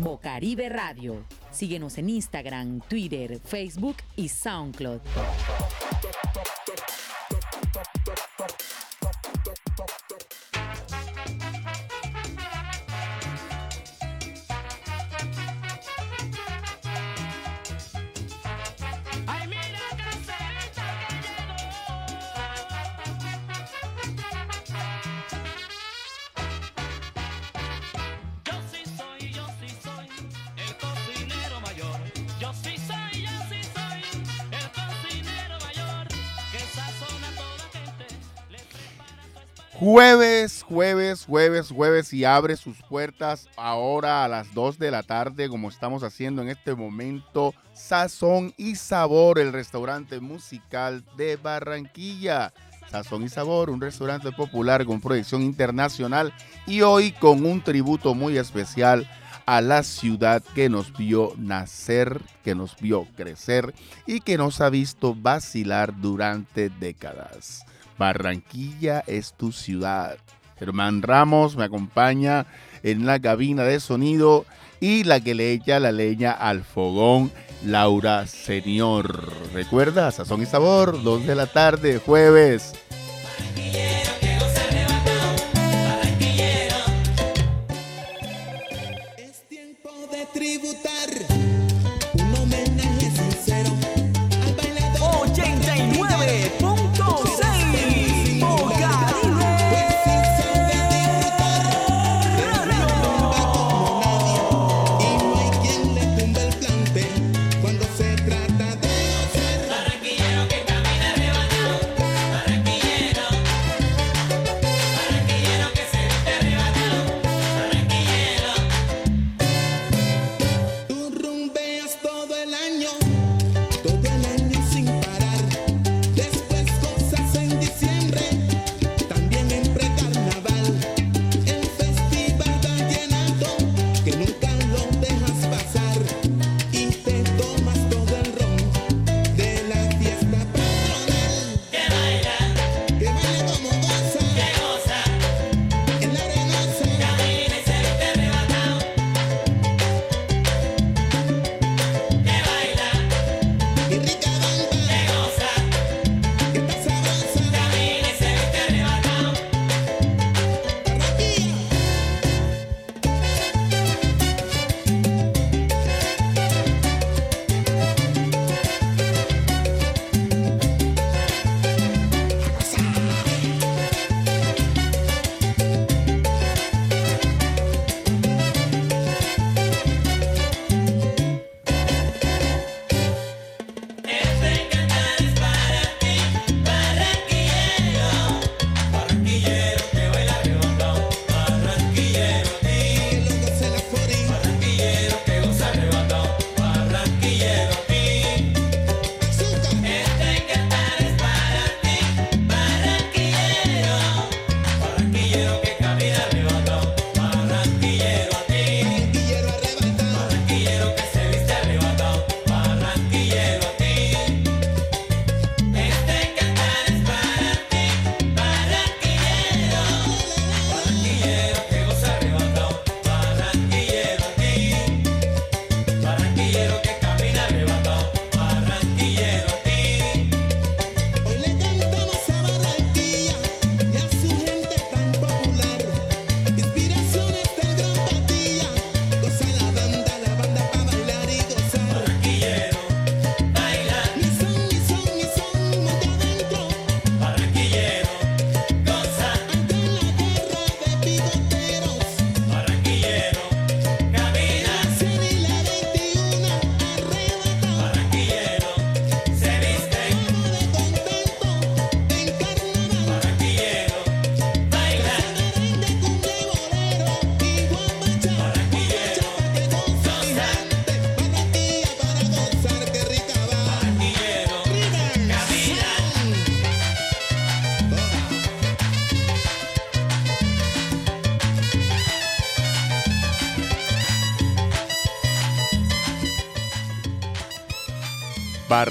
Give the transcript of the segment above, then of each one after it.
Bocaribe Radio. Síguenos en Instagram, Twitter, Facebook y SoundCloud. Jueves, jueves, jueves, jueves y abre sus puertas ahora a las 2 de la tarde como estamos haciendo en este momento. Sazón y Sabor, el restaurante musical de Barranquilla. Sazón y Sabor, un restaurante popular con proyección internacional y hoy con un tributo muy especial a la ciudad que nos vio nacer, que nos vio crecer y que nos ha visto vacilar durante décadas. Barranquilla es tu ciudad. Germán Ramos me acompaña en la cabina de sonido y la que le echa la leña al fogón, Laura Señor. Recuerda, Sazón y Sabor, 2 de la tarde, jueves.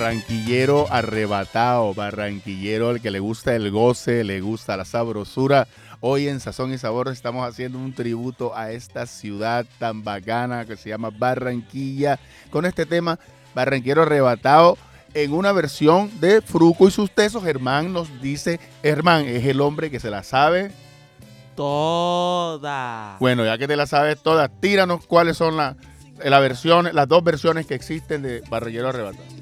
Barranquillero arrebatado, barranquillero al que le gusta el goce, le gusta la sabrosura. Hoy en Sazón y Sabor estamos haciendo un tributo a esta ciudad tan bacana que se llama Barranquilla con este tema Barranquero arrebatado en una versión de Fruco y sus tesos. Germán nos dice, Germán es el hombre que se la sabe. Toda. Bueno, ya que te la sabes todas, tíranos cuáles son las la las dos versiones que existen de Barranquero arrebatado.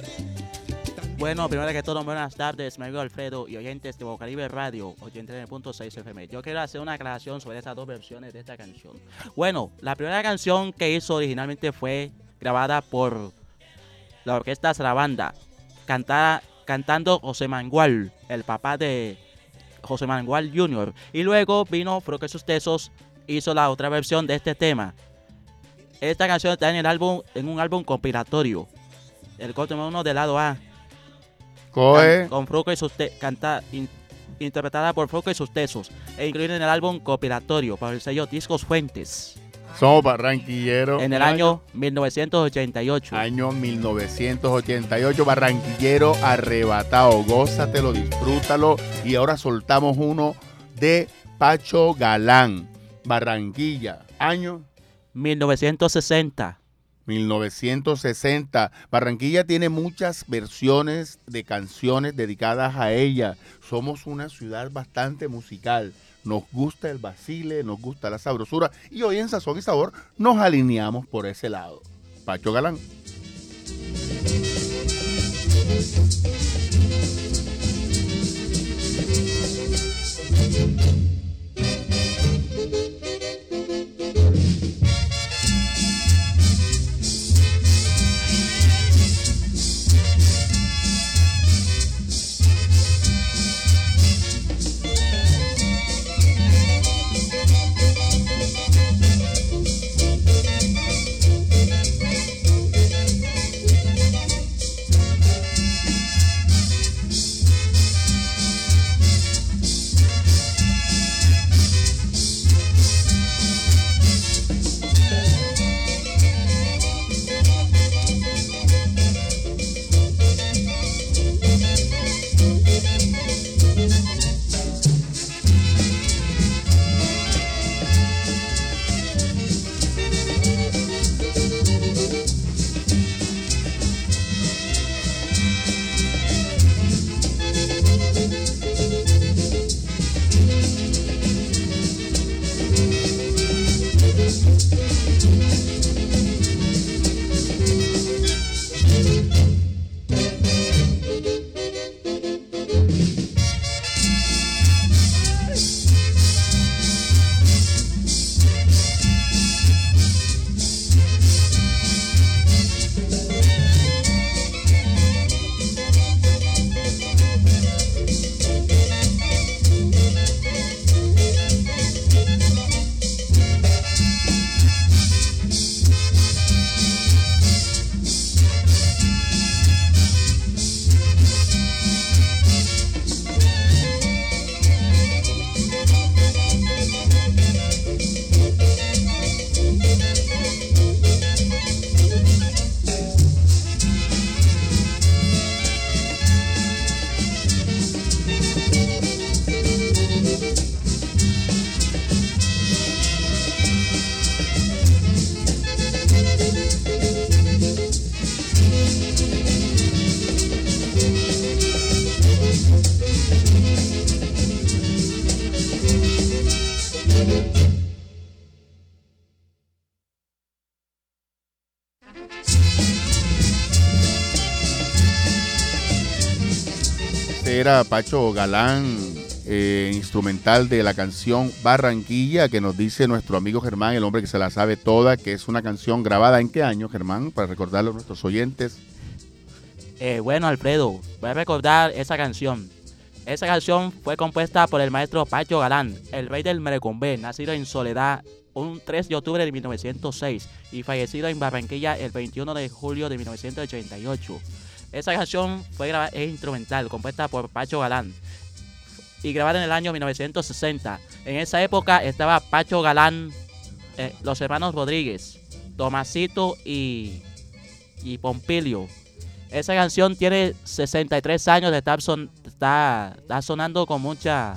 Bueno, primero que todo, buenas tardes, mi amigo Alfredo y oyentes de Bocaribe Radio 89.6 FM. Yo quiero hacer una aclaración sobre estas dos versiones de esta canción. Bueno, la primera canción que hizo originalmente fue grabada por la orquesta Sarabanda, cantada, cantando José Mangual, el papá de José Mangual Jr. Y luego vino Froque Sus Tesos, hizo la otra versión de este tema. Esta canción está en el álbum, en un álbum compilatorio. El corte número uno del lado A. Coe, Can- con Fruco y sus te- canta, in- interpretada por Fruco y sus tesos e incluida en el álbum compilatorio por el sello Discos Fuentes somos barranquilleros. en el año 1988. Año 1988, Barranquillero arrebatado. Gózatelo, disfrútalo. Y ahora soltamos uno de Pacho Galán, Barranquilla. Año 1960. 1960. Barranquilla tiene muchas versiones de canciones dedicadas a ella. Somos una ciudad bastante musical. Nos gusta el basile, nos gusta la sabrosura. Y hoy en Sazón y Sabor nos alineamos por ese lado. Pacho Galán. Era Pacho Galán, eh, instrumental de la canción Barranquilla, que nos dice nuestro amigo Germán, el hombre que se la sabe toda, que es una canción grabada en qué año, Germán, para recordarle a nuestros oyentes. Eh, bueno, Alfredo, voy a recordar esa canción. Esa canción fue compuesta por el maestro Pacho Galán, el rey del merecumbé, nacido en Soledad un 3 de octubre de 1906 y fallecido en Barranquilla el 21 de julio de 1988. Esa canción fue grabada, es instrumental, compuesta por Pacho Galán y grabada en el año 1960. En esa época estaba Pacho Galán, eh, los hermanos Rodríguez, Tomasito y, y Pompilio. Esa canción tiene 63 años de estar, son- está, está sonando con mucha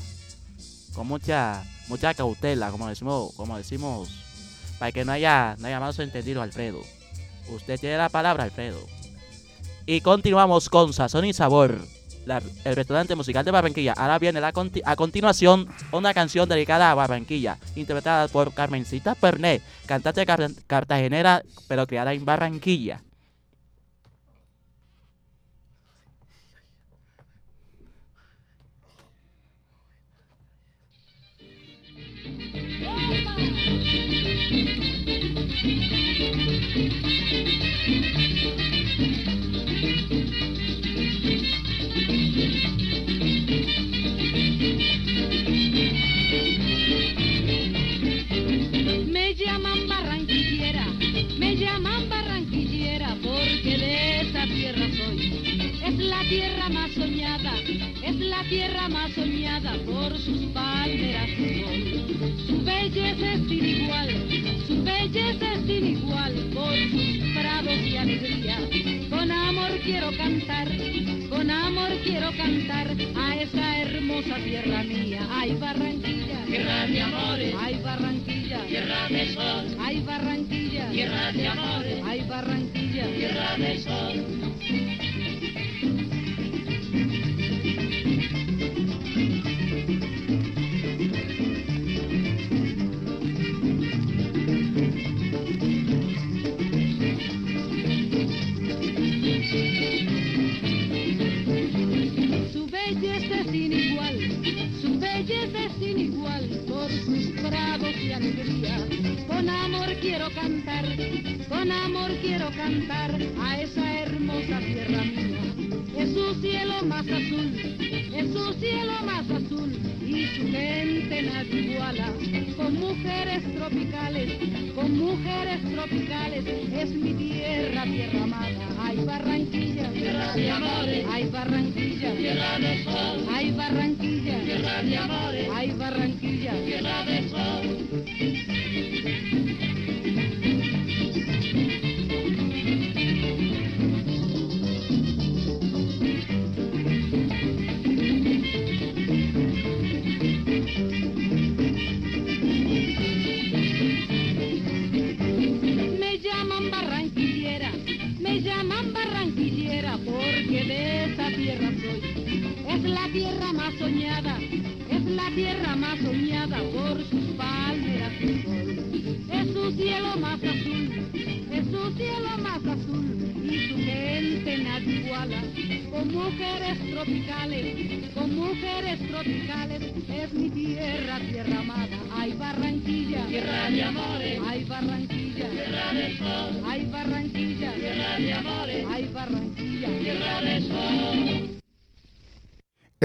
con mucha mucha cautela, como decimos, como decimos, para que no haya, no haya malos entendidos, Alfredo. Usted tiene la palabra, Alfredo. Y continuamos con Sazón y Sabor, la- el restaurante musical de Barranquilla. Ahora viene la a continuación una canción dedicada a Barranquilla, interpretada por Carmencita Pernet, cantante car- cartagenera, pero criada en Barranquilla. Soñada por sus palmeras. Su belleza es sin igual, su belleza es sin igual por sus prados y alegría. Con amor quiero cantar, con amor quiero cantar a esa hermosa tierra mía. Ay Barranquilla, tierra de amores. Ay Barranquilla, tierra de sol. Ay Barranquilla, tierra de amores. Ay Barranquilla, tierra de sol. Alegría. Con amor quiero cantar, con amor quiero cantar a esa hermosa tierra mía. Es su cielo más azul, es su cielo más azul gente nadie iguala. Con mujeres tropicales, con mujeres tropicales es mi tierra, tierra amada. Ay Barranquilla, tierra de amores. Ay Barranquilla, tierra de sol. Ay Barranquilla, tierra de amores. Ay Barranquilla, tierra de sol.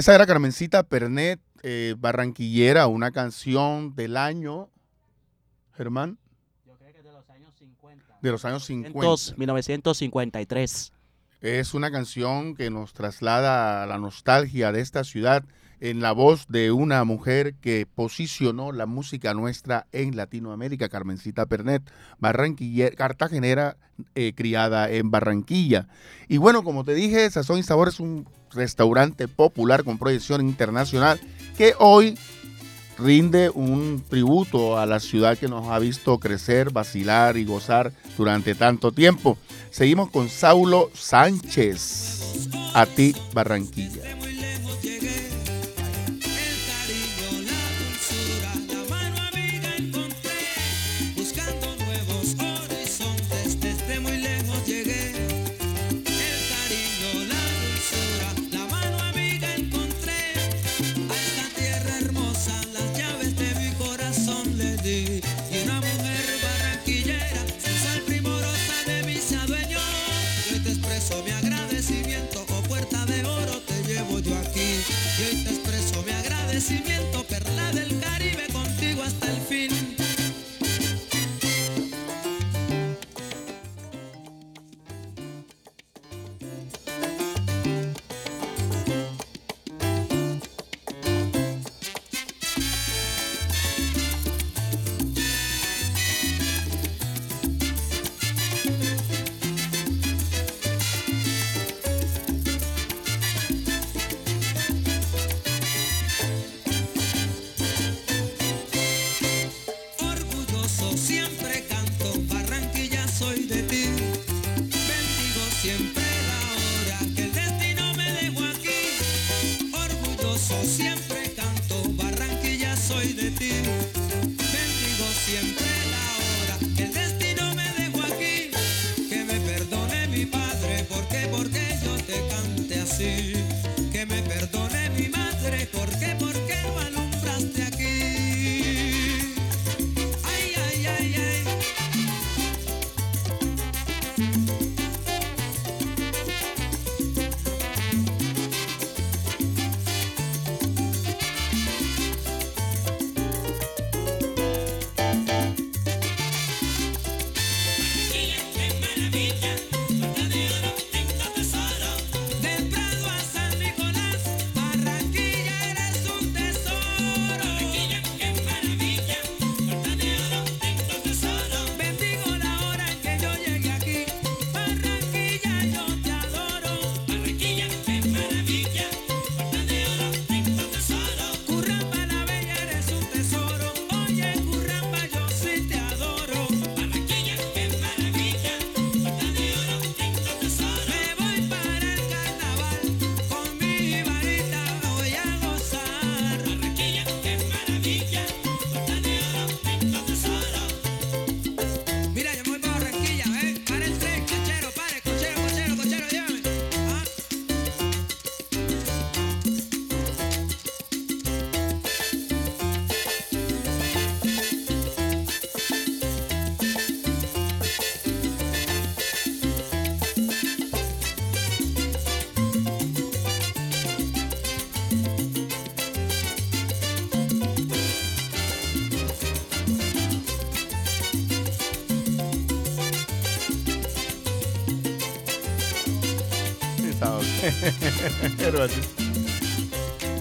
Esa era Carmencita Pernet, eh, barranquillera, una canción del año, Germán, Yo creo que de los años 50. de los años 50. 1953. Es una canción que nos traslada a la nostalgia de esta ciudad en la voz de una mujer que posicionó la música nuestra en Latinoamérica, Carmencita Pernet, barranquillera, cartagenera, eh, criada en Barranquilla. Y bueno, como te dije, Sazón y Sabor es un restaurante popular con proyección internacional que hoy rinde un tributo a la ciudad que nos ha visto crecer, vacilar y gozar durante tanto tiempo. Seguimos con Saulo Sánchez. A ti, Barranquilla.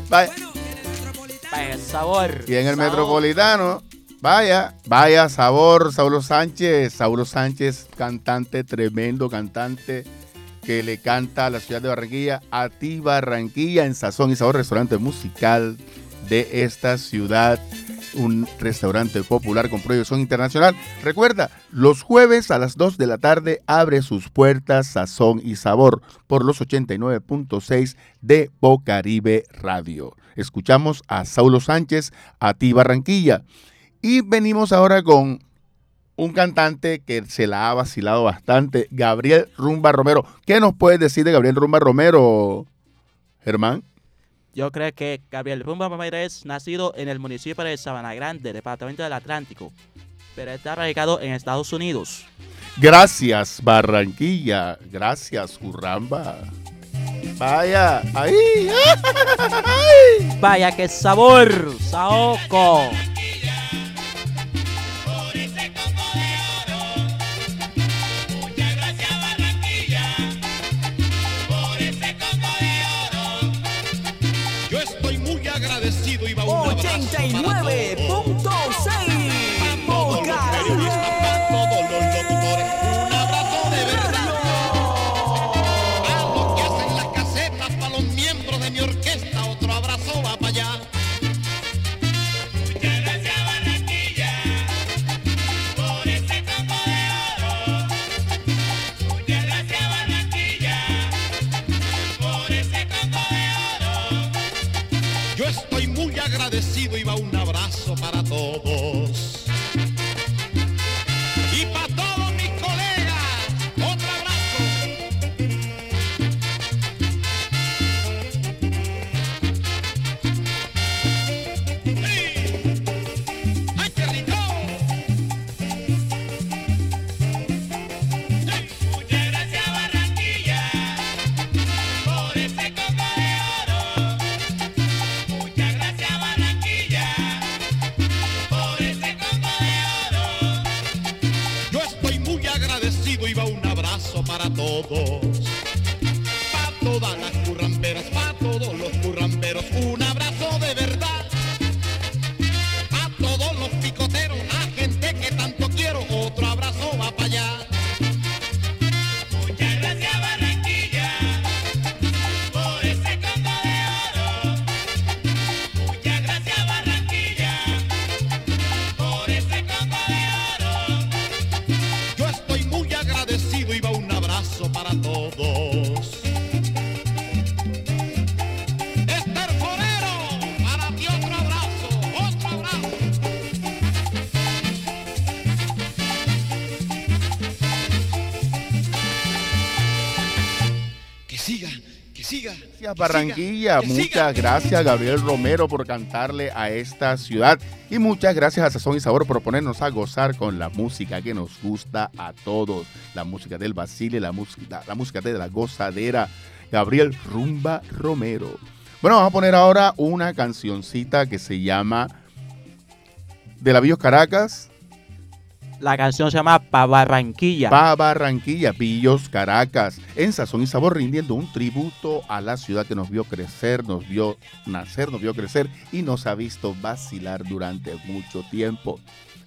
Vaya. Bueno, en el metropolitano. Vaya, sabor. Y en el sabor. Metropolitano, vaya, vaya sabor, Saulo Sánchez. Saulo Sánchez, cantante, tremendo cantante que le canta a la ciudad de Barranquilla, a ti Barranquilla, en Sazón y Sabor, restaurante musical de esta ciudad. Un restaurante popular con proyección internacional. Recuerda, los jueves a las 2 de la tarde abre sus puertas Sazón y Sabor por los 89.6 de Bocaribe Radio. Escuchamos a Saulo Sánchez, a ti Barranquilla. Y venimos ahora con un cantante que se la ha vacilado bastante, Gabriel Rumba Romero. ¿Qué nos puedes decir de Gabriel Rumba Romero, Germán? Yo creo que Gabriel Rumba Romero es nacido en el municipio de Sabana Grande, departamento del Atlántico, pero está radicado en Estados Unidos. Gracias, Barranquilla. Gracias, Urramba. Vaya, ahí. Vaya que sabor, Saoco. 99.9 para todos. Para todas las curramberas, para todos Gracias Barranquilla, siga. muchas gracias Gabriel Romero por cantarle a esta ciudad. Y muchas gracias a Sazón y Sabor por ponernos a gozar con la música que nos gusta a todos, la música del Basile, la música, la música de la gozadera, Gabriel Rumba Romero. Bueno, vamos a poner ahora una cancioncita que se llama De la Villos Caracas, La canción se llama Pa Barranquilla. Pa Barranquilla, Villos, Caracas, en Sazón y Sabor, rindiendo un tributo a la ciudad que nos vio crecer, nos vio nacer, nos vio crecer y nos ha visto vacilar durante mucho tiempo.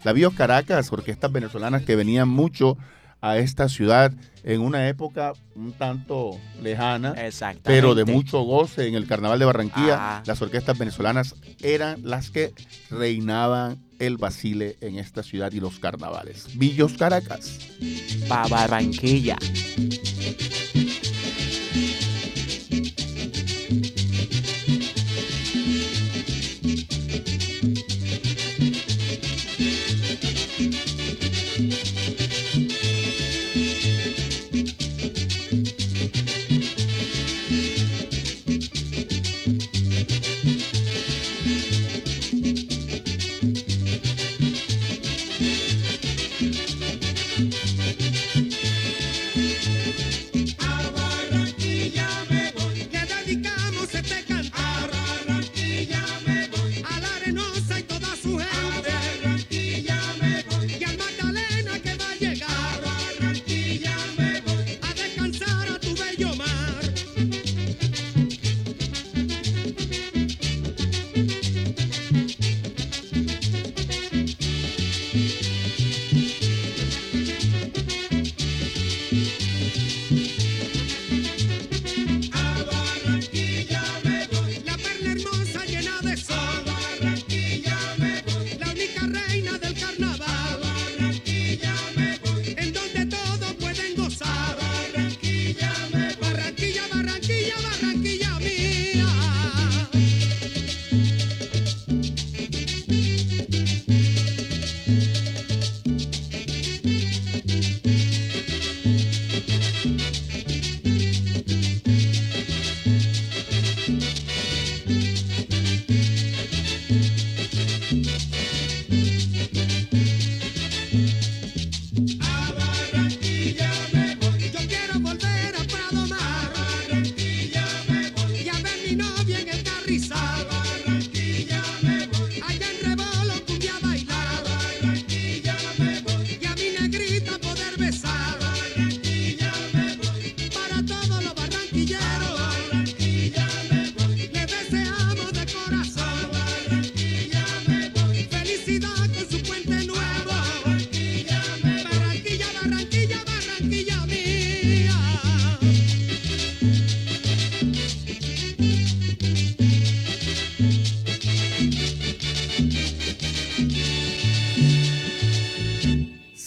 La Villos Caracas, orquestas venezolanas que venían mucho a esta ciudad en una época un tanto lejana, pero de mucho goce en el Carnaval de Barranquilla. Ajá. Las orquestas venezolanas eran las que reinaban el basile en esta ciudad y los carnavales. Villos Caracas. Pa Barranquilla.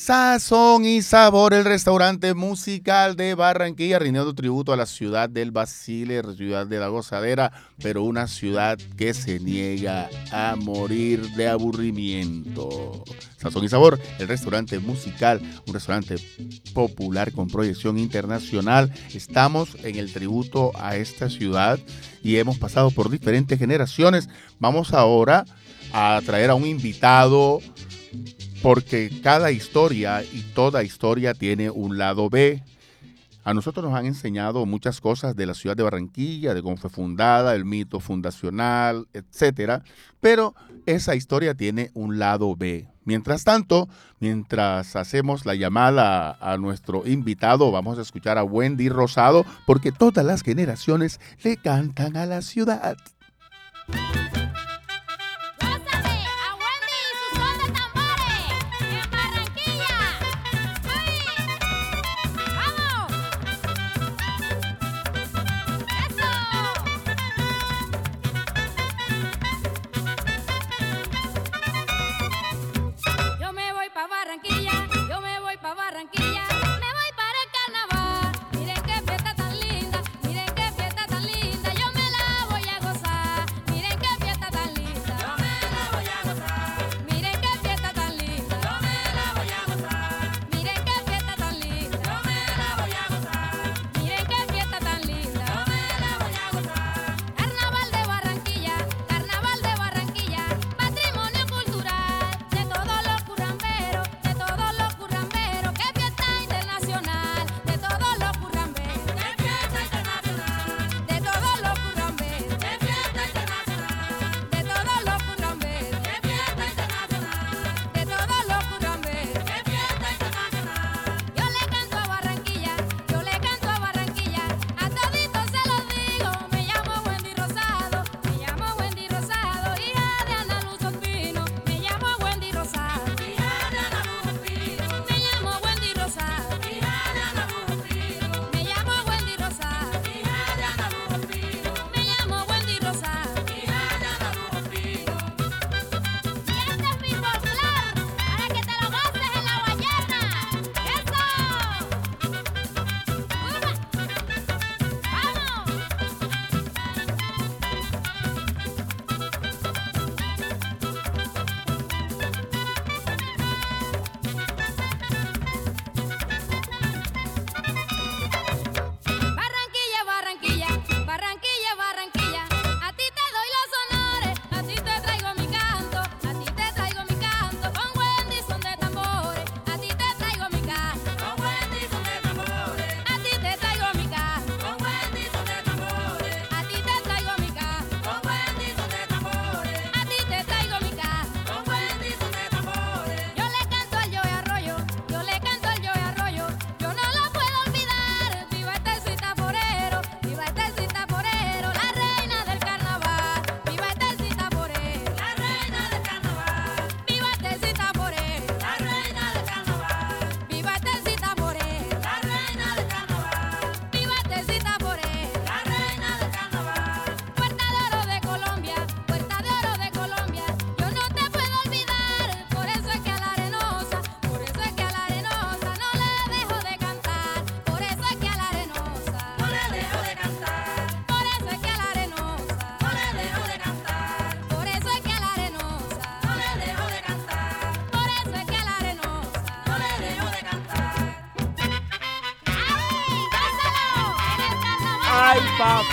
Sazón y sabor, el restaurante musical de Barranquilla, rindiendo tributo a la ciudad del Basile, ciudad de la gozadera, pero una ciudad que se niega a morir de aburrimiento. Sazón y sabor, el restaurante musical, un restaurante popular con proyección internacional. Estamos en el tributo a esta ciudad y hemos pasado por diferentes generaciones. Vamos ahora a traer a un invitado porque cada historia y toda historia tiene un lado B. A nosotros nos han enseñado muchas cosas de la ciudad de Barranquilla, de cómo fue fundada, el mito fundacional, etcétera, pero esa historia tiene un lado B. Mientras tanto, mientras hacemos la llamada a nuestro invitado, vamos a escuchar a Wendy Rosado porque todas las generaciones le cantan a la ciudad.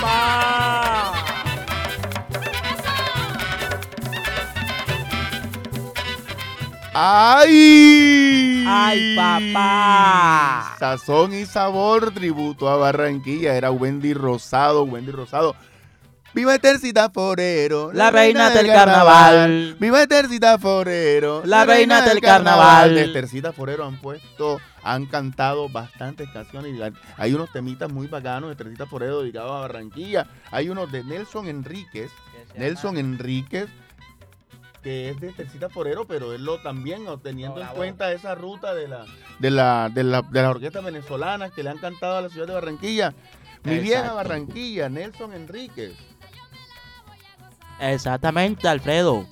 Papá! ¡Ay! ¡Ay, papá! Sazón y sabor, tributo a Barranquilla. Era Wendy Rosado, Wendy Rosado. Viva Tercita Forero, La reina del carnaval. Viva Tercita Forero, La reina del carnaval. De Tercita Forero han puesto, han cantado bastantes canciones. Hay unos temitas muy bacanos de Tercita Forero dedicados a Barranquilla. Hay unos de Nelson Enríquez. Nelson Enríquez, que es de Tercita Forero, pero él lo también, teniendo en cuenta esa ruta de la, de la, de la, de las orquestas venezolanas que le han cantado a la ciudad de Barranquilla. Mi vieja Exacto. Barranquilla, Nelson Enríquez. Exactamente, Alfredo.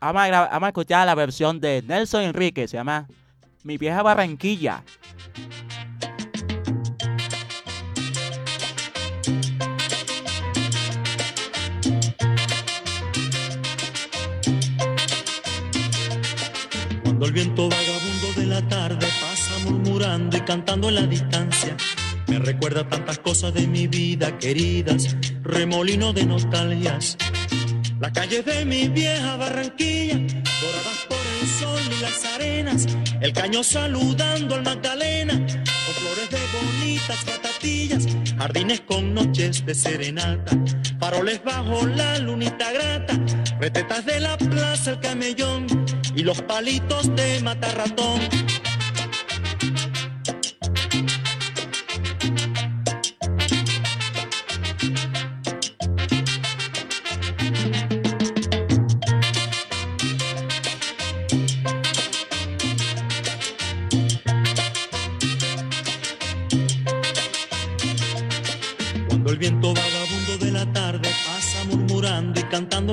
Vamos a, escuchar la versión de Nelson Enrique, se llama Mi vieja Barranquilla. Cuando el viento vagabundo de la tarde pasa murmurando y cantando en la distancia, me recuerda tantas cosas de mi vida queridas, remolino de nostalgias. Las calles de mi vieja Barranquilla, doradas por el sol y las arenas, el caño saludando al Magdalena, con flores de bonitas patatillas, jardines con noches de serenata, faroles bajo la lunita grata, retetas de la plaza el camellón y los palitos de matarratón.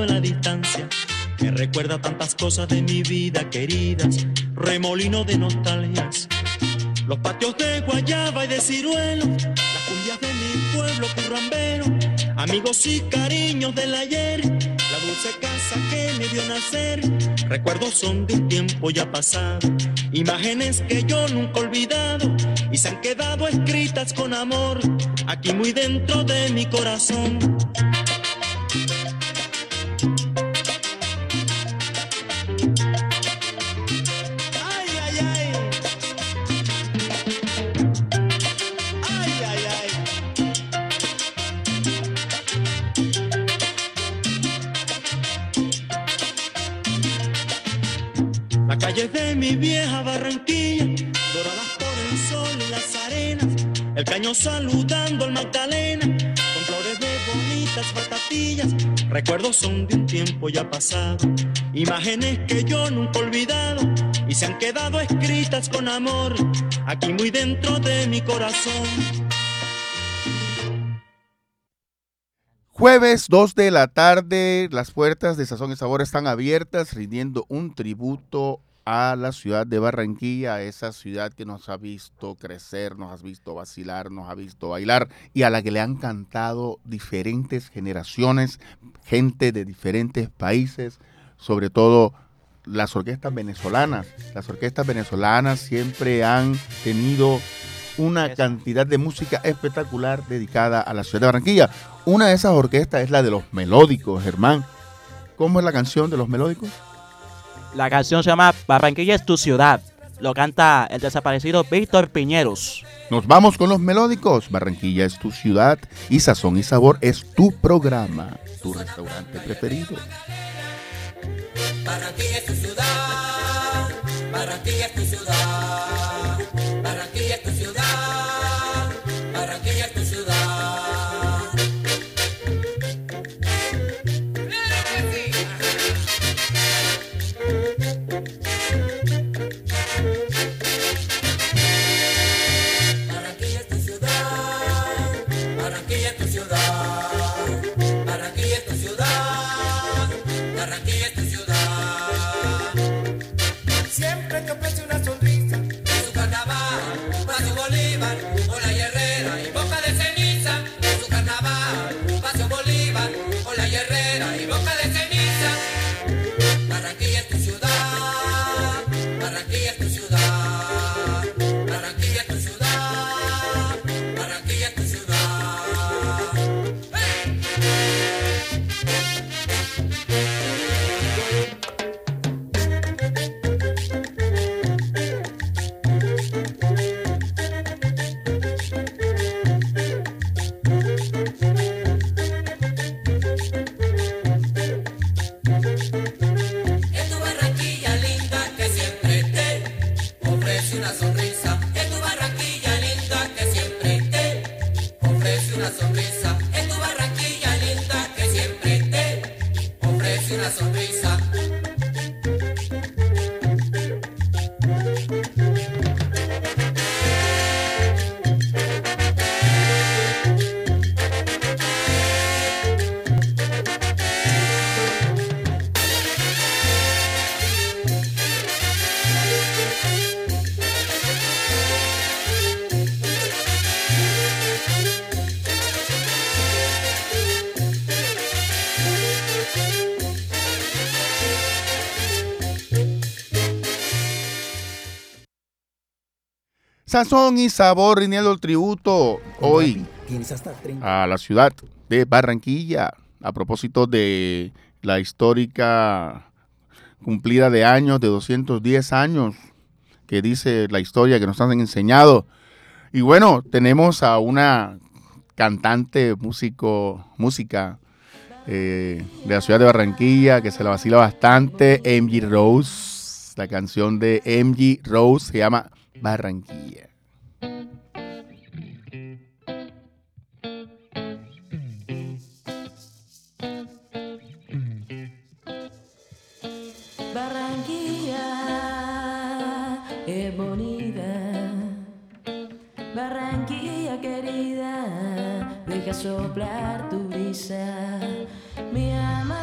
La distancia, me recuerda tantas cosas de mi vida queridas, remolino de nostalgias. Los patios de guayaba y de ciruelo, las cumbias de mi pueblo currambero, amigos y cariños del ayer, la dulce casa que me vio nacer. Recuerdos son de un tiempo ya pasado, imágenes que yo nunca he olvidado y se han quedado escritas con amor aquí muy dentro de mi corazón. Saludando al Magdalena, con flores de bonitas batatillas, recuerdos son de un tiempo ya pasado, imágenes que yo nunca he olvidado y se han quedado escritas con amor, aquí muy dentro de mi corazón. Jueves 2 de la tarde, las puertas de Sazón y Sabor están abiertas, rindiendo un tributo a la ciudad de Barranquilla, a esa ciudad que nos ha visto crecer, nos ha visto vacilar, nos ha visto bailar y a la que le han cantado diferentes generaciones, gente de diferentes países, sobre todo las orquestas venezolanas. Las orquestas venezolanas siempre han tenido una cantidad de música espectacular dedicada a la ciudad de Barranquilla. Una de esas orquestas es la de los melódicos, Germán. ¿Cómo es la canción de los melódicos? La canción se llama Barranquilla es tu ciudad. Lo canta el desaparecido Víctor Piñeros. Nos vamos con los melódicos. Barranquilla es tu ciudad y Sazón y Sabor es tu programa, tu restaurante preferido. Barranquilla es tu ciudad, Barranquilla es tu ciudad, Sazón y sabor, Rinieldo tributo hoy a la ciudad de Barranquilla a propósito de la histórica cumplida de años, de 210 años, que dice la historia que nos han enseñado. Y bueno, tenemos a una cantante, músico, música eh, de la ciudad de Barranquilla que se la vacila bastante, MG Rose. La canción de MG Rose se llama Barranquilla. Barranquilla es bonita, Barranquilla querida, deja soplar tu brisa, mi amor.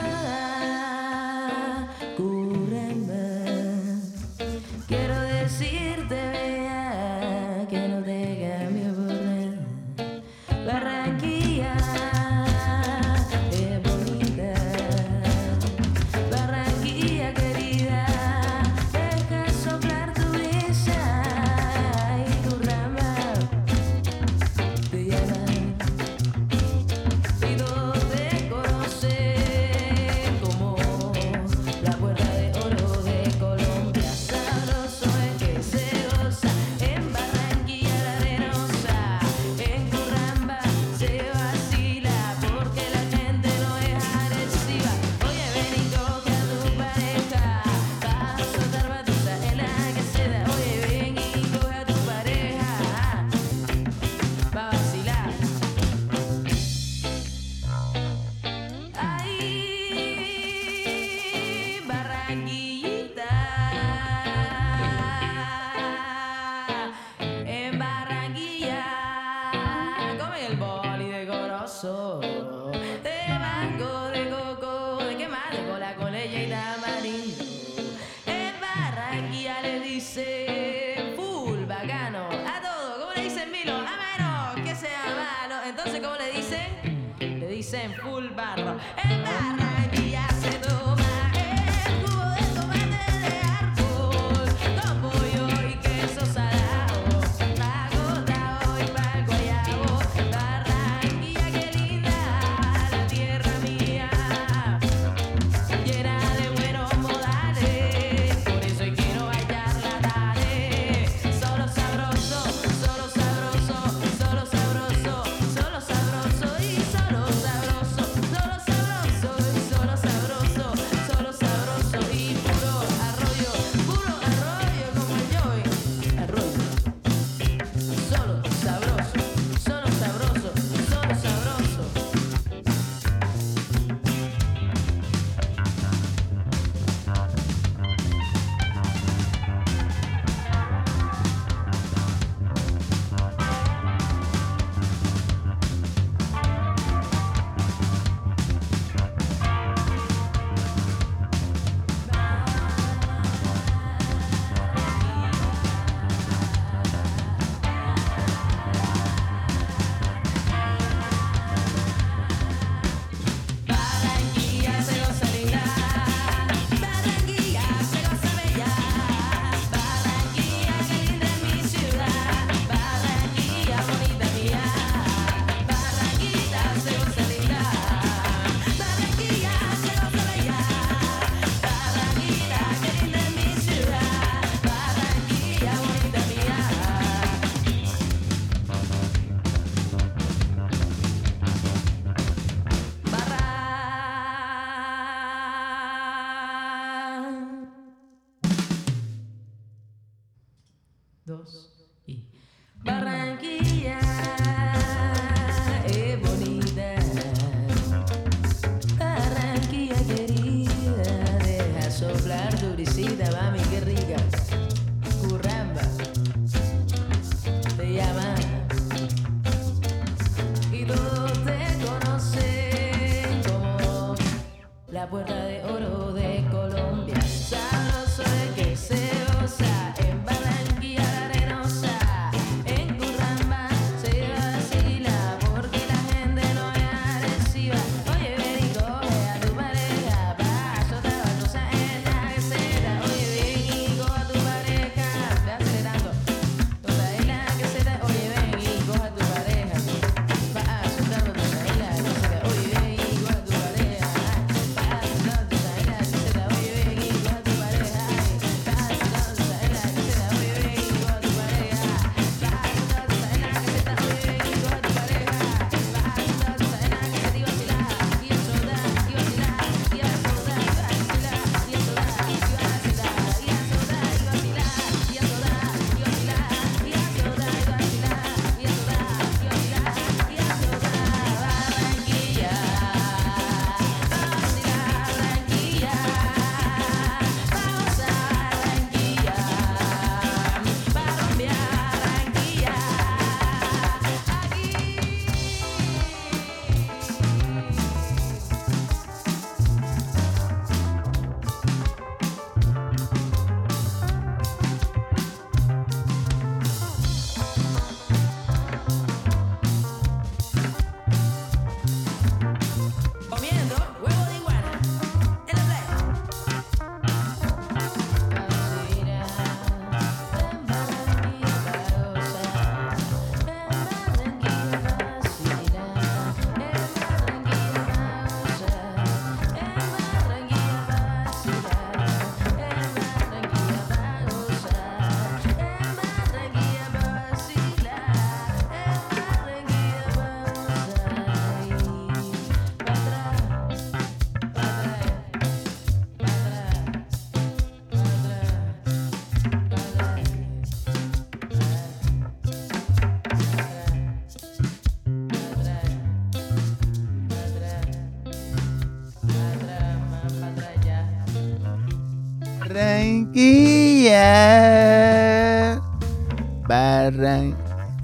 Barran,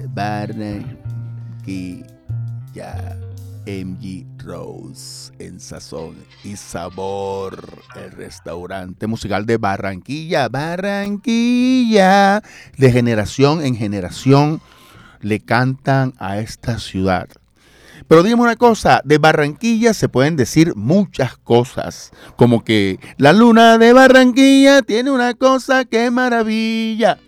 Barranquilla. MG Rose en sazón y sabor, el restaurante musical de Barranquilla, Barranquilla, de generación en generación le cantan a esta ciudad. Pero dime una cosa, de Barranquilla se pueden decir muchas cosas, como que la luna de Barranquilla tiene una cosa que maravilla.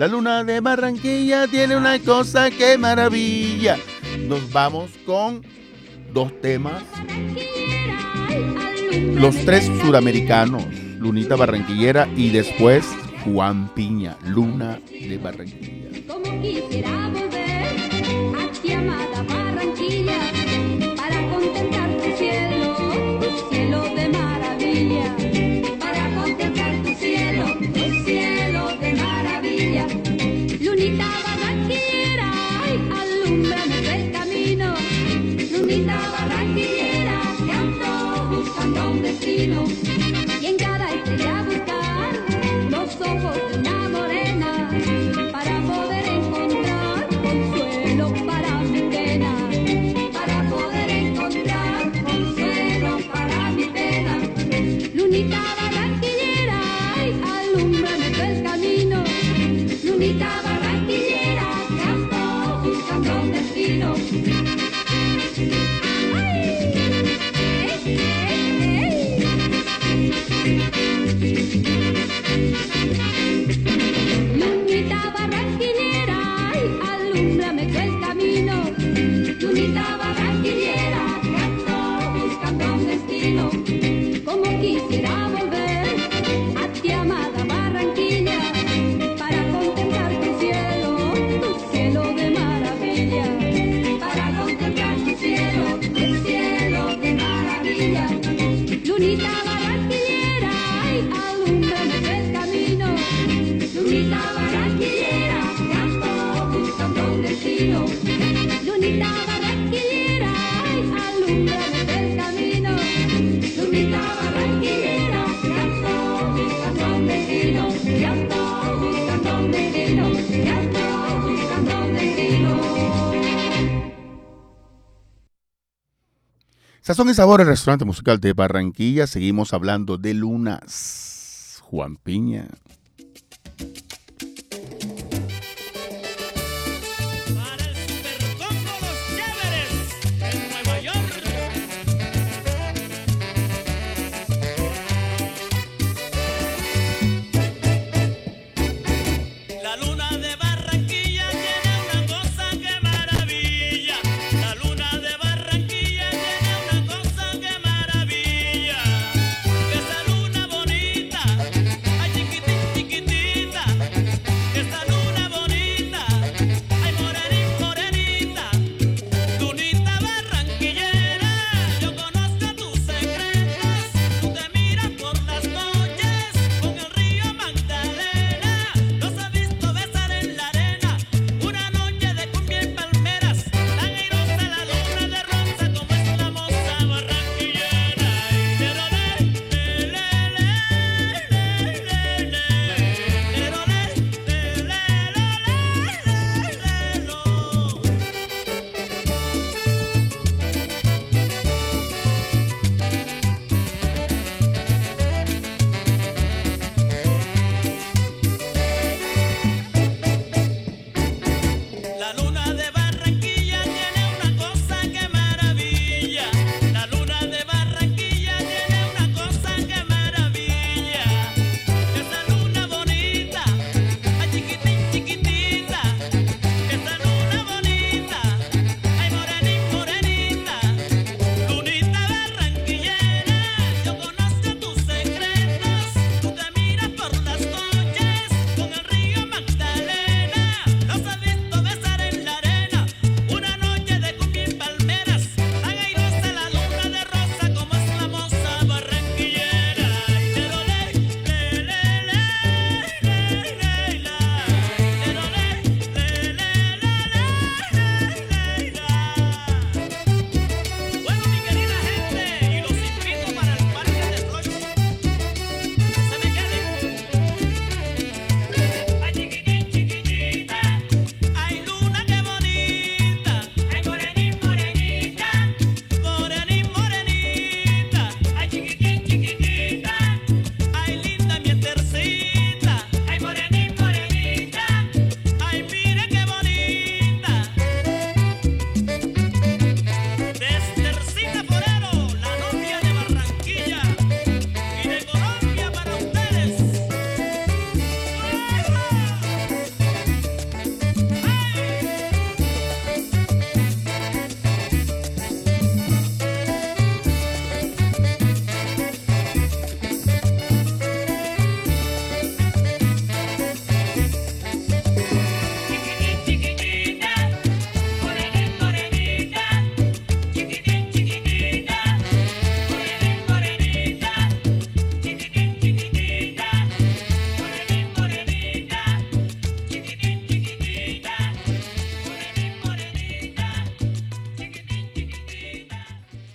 La luna de Barranquilla tiene una cosa que maravilla. Nos vamos con dos temas. Los tres suramericanos, Lunita Barranquillera y después Juan Piña, Luna de Barranquilla. Latinos. Sazón y Sabor, el restaurante musical de Barranquilla. Seguimos hablando de lunas. Juan Piña.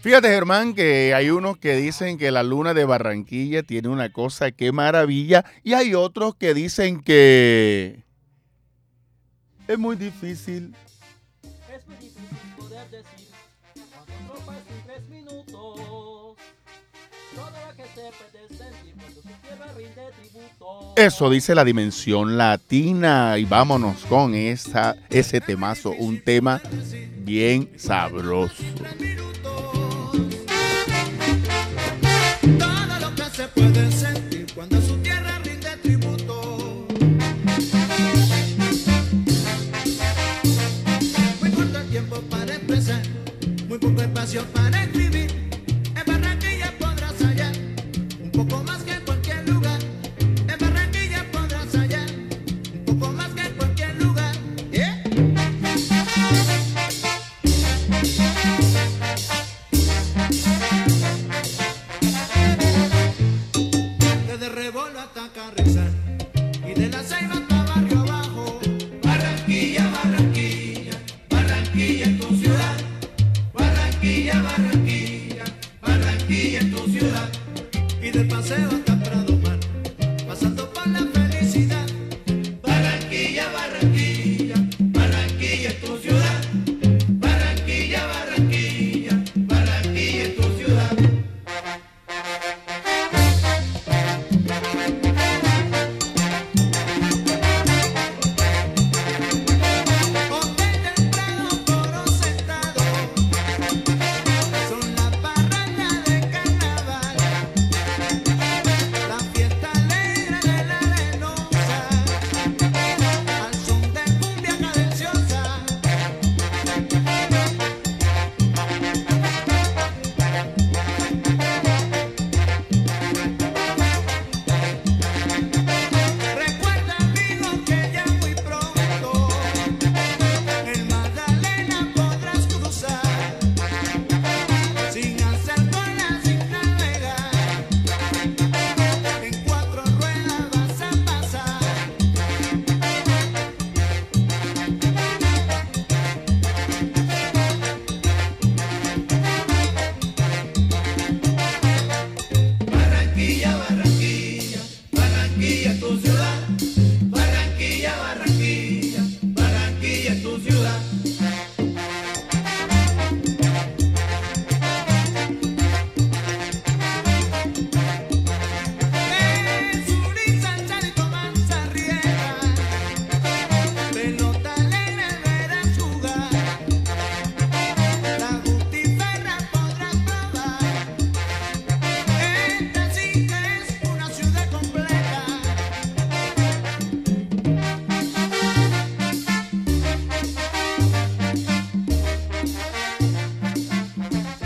Fíjate, Germán, que hay unos que dicen que la luna de Barranquilla tiene una cosa que maravilla y hay otros que dicen que es muy difícil. Es muy difícil poder decir cuando no tres minutos. Todo lo que se puede sentir cuando su tierra rinde tributo. Eso dice la dimensión latina y vámonos con esa, ese temazo, un tema bien sabroso. Bye.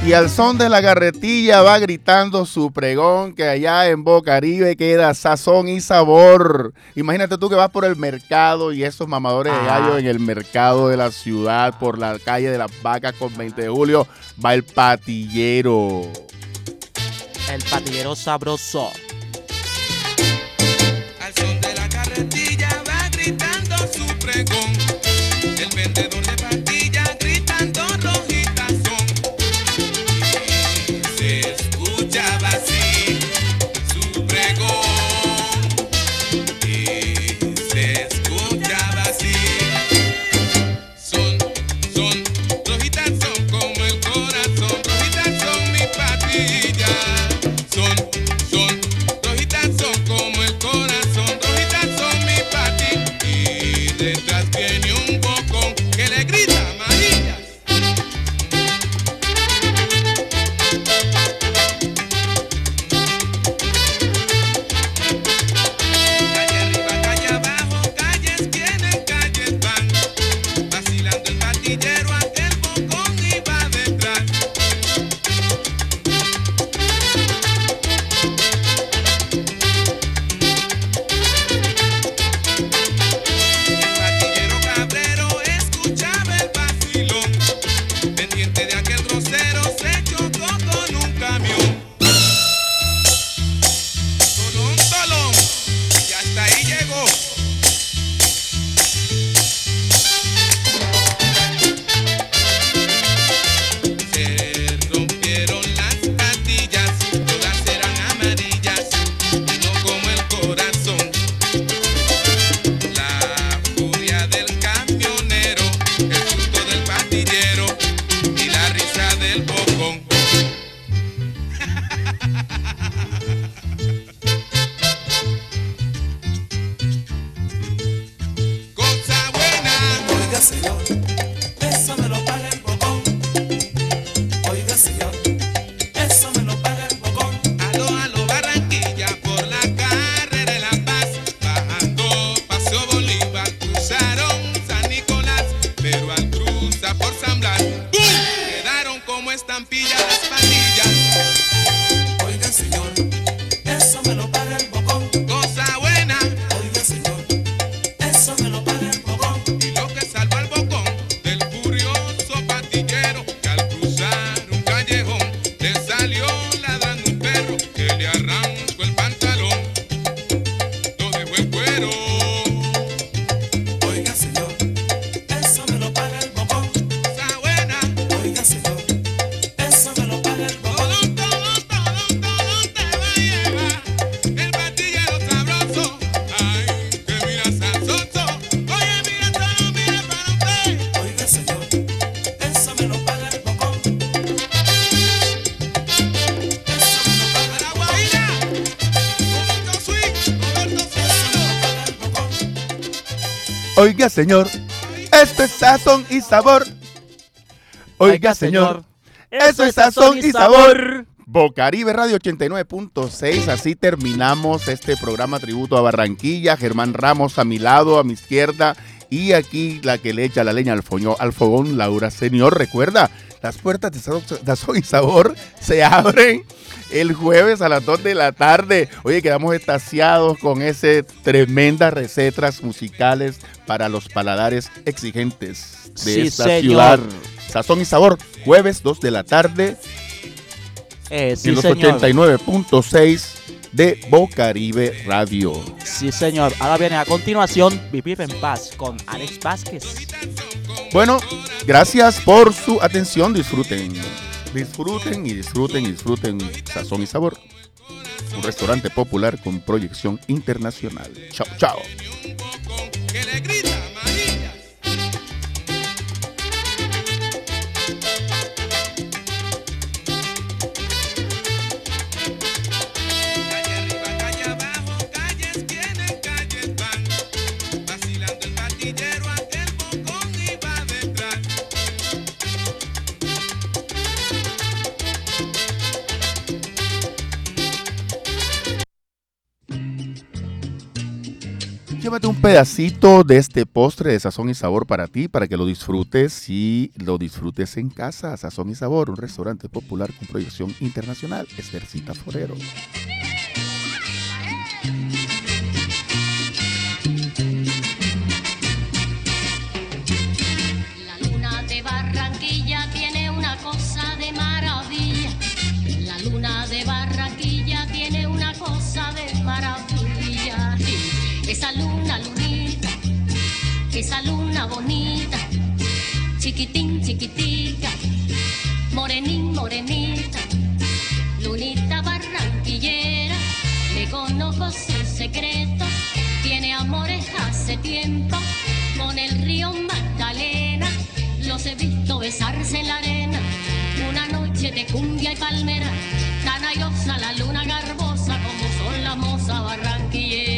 Y al son de la garretilla va gritando su pregón que allá en Bocaribe queda sazón y sabor. Imagínate tú que vas por el mercado y esos mamadores de gallo en el mercado de la ciudad, por la calle de las vacas con 20 de julio, va el patillero. El patillero sabroso. Oiga, señor, esto es sazón y sabor. Oiga, señor, eso es sazón y sabor. Bocaribe Radio 89.6, así terminamos este programa tributo a Barranquilla. Germán Ramos a mi lado, a mi izquierda. Y aquí la que le echa la leña al, foño- al fogón, Laura Señor. Recuerda, las puertas de Sazón- y Sabor se abren el jueves a las 2 de la tarde. Oye, quedamos estaciados con ese tremendas recetas musicales para los paladares exigentes de Sí, esta señor. ciudad. Sazón y Sabor, jueves 2 de la tarde Eh, sí, en los señor. 89.6 de Bocaribe Radio. Sí, señor. Ahora viene a continuación Vivir en Paz con Alex Vázquez. Bueno, gracias por su atención. Disfruten. Disfruten y disfruten y disfruten Sazón y Sabor. Un restaurante popular con proyección internacional. Chao, chao. Un pedacito de este postre de sazón y sabor para ti, para que lo disfrutes y lo disfrutes en casa. Sazón y sabor, un restaurante popular con proyección internacional. Estercita Forero. esa luna bonita, chiquitín, chiquitica, morenín, morenita, lunita barranquillera, le conozco sus secretos, tiene amores hace tiempo, con el río Magdalena, los he visto besarse en la arena, una noche de cumbia y palmera, tan ayosa la luna garbosa como son la moza barranquillera.